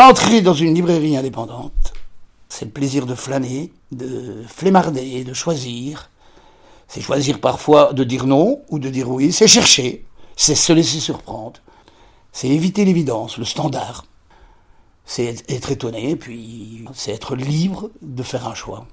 Entrer dans une librairie indépendante, c'est le plaisir de flâner, de flémarder, de choisir. C'est choisir parfois de dire non ou de dire oui, c'est chercher, c'est se laisser surprendre. C'est éviter l'évidence, le standard. C'est être étonné, puis c'est être libre de faire un choix.